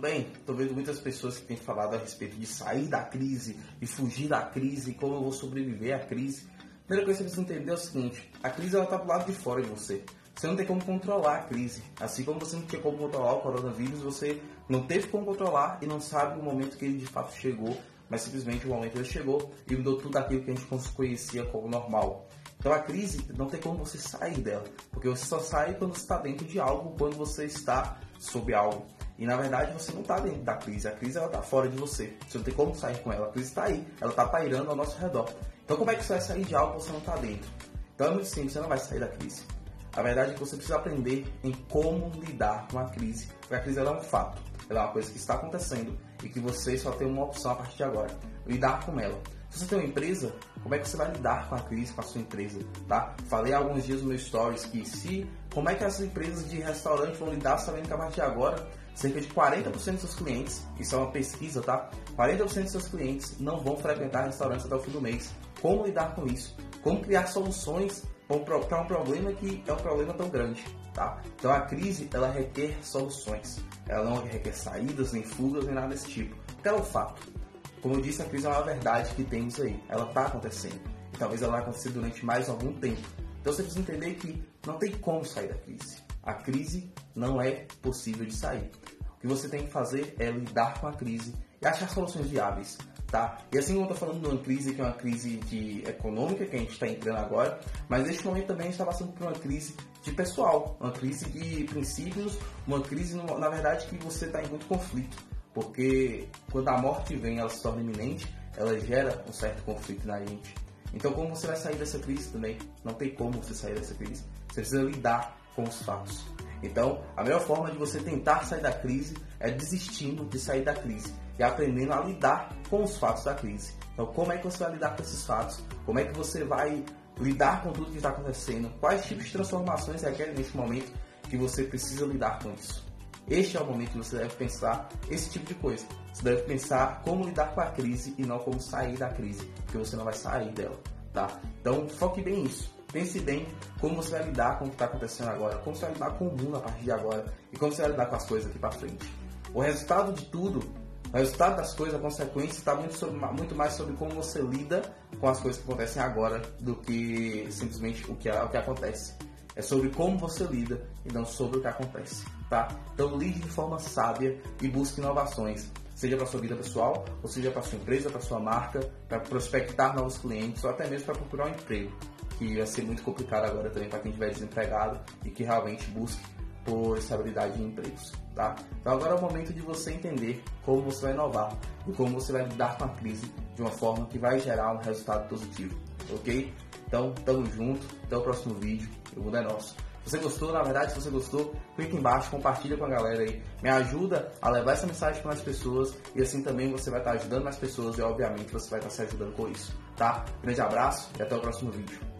tudo bem? Estou vendo muitas pessoas que têm falado a respeito de sair da crise e fugir da crise, como eu vou sobreviver à crise. A primeira coisa que você precisa entender é o seguinte: a crise está do lado de fora de você. Você não tem como controlar a crise. Assim como você não tinha como controlar o coronavírus, você não teve como controlar e não sabe o momento que ele de fato chegou, mas simplesmente o momento ele chegou e mudou tudo aquilo que a gente conhecia como normal. Então a crise não tem como você sair dela, porque você só sai quando você está dentro de algo, quando você está sob algo. E na verdade você não está dentro da crise, a crise ela está fora de você. Você não tem como sair com ela, a crise está aí, ela está pairando ao nosso redor. Então como é que você vai sair de algo que você não está dentro? Então é muito simples, você não vai sair da crise. A verdade é que você precisa aprender em como lidar com a crise, porque a crise é um fato, ela é uma coisa que está acontecendo e que você só tem uma opção a partir de agora, lidar com ela. Se você tem uma empresa, como é que você vai lidar com a crise com a sua empresa, tá? Falei alguns dias no meu stories que se como é que as empresas de restaurante vão lidar sabendo que a partir de agora cerca de 40% dos seus clientes, isso é uma pesquisa, tá? 40% dos seus clientes não vão frequentar restaurantes até o fim do mês. Como lidar com isso? Como criar soluções para um problema que é um problema tão grande, tá? Então a crise, ela requer soluções. Ela não requer saídas, nem fugas, nem nada desse tipo. Porque ela é um fato. Como eu disse, a crise é uma verdade que temos aí. Ela está acontecendo. E talvez ela vai acontecer durante mais algum tempo. Então você precisa entender que não tem como sair da crise. A crise não é possível de sair. O que você tem que fazer é lidar com a crise e achar soluções viáveis. Tá? E assim como eu estou falando de uma crise que é uma crise de econômica que a gente está entrando agora, mas neste momento também a gente está passando por uma crise de pessoal, uma crise de princípios, uma crise, na verdade, que você está em muito conflito, porque quando a morte vem, ela se torna iminente, ela gera um certo conflito na gente. Então, como você vai sair dessa crise também? Não tem como você sair dessa crise. Você precisa lidar com os fatos. Então, a melhor forma de você tentar sair da crise é desistindo de sair da crise e aprendendo a lidar com os fatos da crise. Então, como é que você vai lidar com esses fatos? Como é que você vai lidar com tudo que está acontecendo? Quais tipos de transformações requerem nesse momento que você precisa lidar com isso? Este é o momento que você deve pensar esse tipo de coisa. Você deve pensar como lidar com a crise e não como sair da crise, porque você não vai sair dela, tá? Então, foque bem nisso. Pense bem como você vai lidar com o que está acontecendo agora, como você vai lidar com o mundo a partir de agora e como você vai lidar com as coisas aqui para frente. O resultado de tudo, o resultado das coisas, a consequência está muito, muito mais sobre como você lida com as coisas que acontecem agora do que simplesmente o que, o que acontece. É sobre como você lida e não sobre o que acontece, tá? Então lide de forma sábia e busque inovações seja para sua vida pessoal, ou seja para sua empresa, para sua marca, para prospectar novos clientes, ou até mesmo para procurar um emprego que vai ser muito complicado agora também para quem estiver desempregado e que realmente busque por estabilidade em empregos, tá? Então agora é o momento de você entender como você vai inovar e como você vai lidar com a crise de uma forma que vai gerar um resultado positivo, ok? Então, tamo junto, até o próximo vídeo, o mundo é nosso. Se você gostou, na verdade, se você gostou, clique embaixo, compartilha com a galera aí. Me ajuda a levar essa mensagem para mais pessoas e assim também você vai estar ajudando mais pessoas e obviamente você vai estar se ajudando com isso, tá? Grande abraço e até o próximo vídeo.